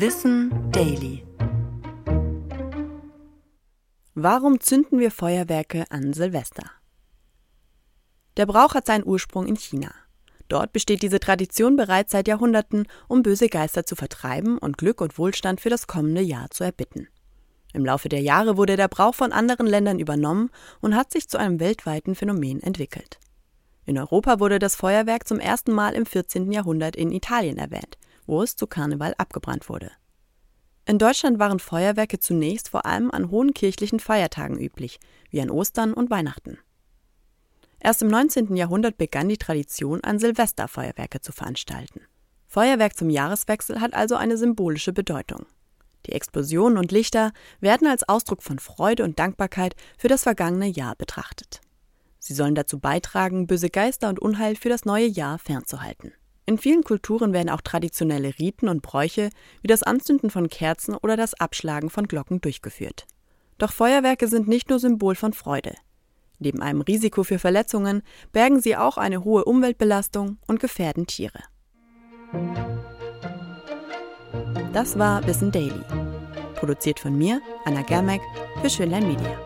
Wissen Daily. Warum zünden wir Feuerwerke an Silvester? Der Brauch hat seinen Ursprung in China. Dort besteht diese Tradition bereits seit Jahrhunderten, um böse Geister zu vertreiben und Glück und Wohlstand für das kommende Jahr zu erbitten. Im Laufe der Jahre wurde der Brauch von anderen Ländern übernommen und hat sich zu einem weltweiten Phänomen entwickelt. In Europa wurde das Feuerwerk zum ersten Mal im 14. Jahrhundert in Italien erwähnt, wo es zu Karneval abgebrannt wurde. In Deutschland waren Feuerwerke zunächst vor allem an hohen kirchlichen Feiertagen üblich, wie an Ostern und Weihnachten. Erst im 19. Jahrhundert begann die Tradition, an Silvester Feuerwerke zu veranstalten. Feuerwerk zum Jahreswechsel hat also eine symbolische Bedeutung. Die Explosionen und Lichter werden als Ausdruck von Freude und Dankbarkeit für das vergangene Jahr betrachtet. Sie sollen dazu beitragen, böse Geister und Unheil für das neue Jahr fernzuhalten. In vielen Kulturen werden auch traditionelle Riten und Bräuche wie das Anzünden von Kerzen oder das Abschlagen von Glocken durchgeführt. Doch Feuerwerke sind nicht nur Symbol von Freude. Neben einem Risiko für Verletzungen bergen sie auch eine hohe Umweltbelastung und gefährden Tiere. Das war Wissen Daily. Produziert von mir, Anna Germeck, für Schönlein Media.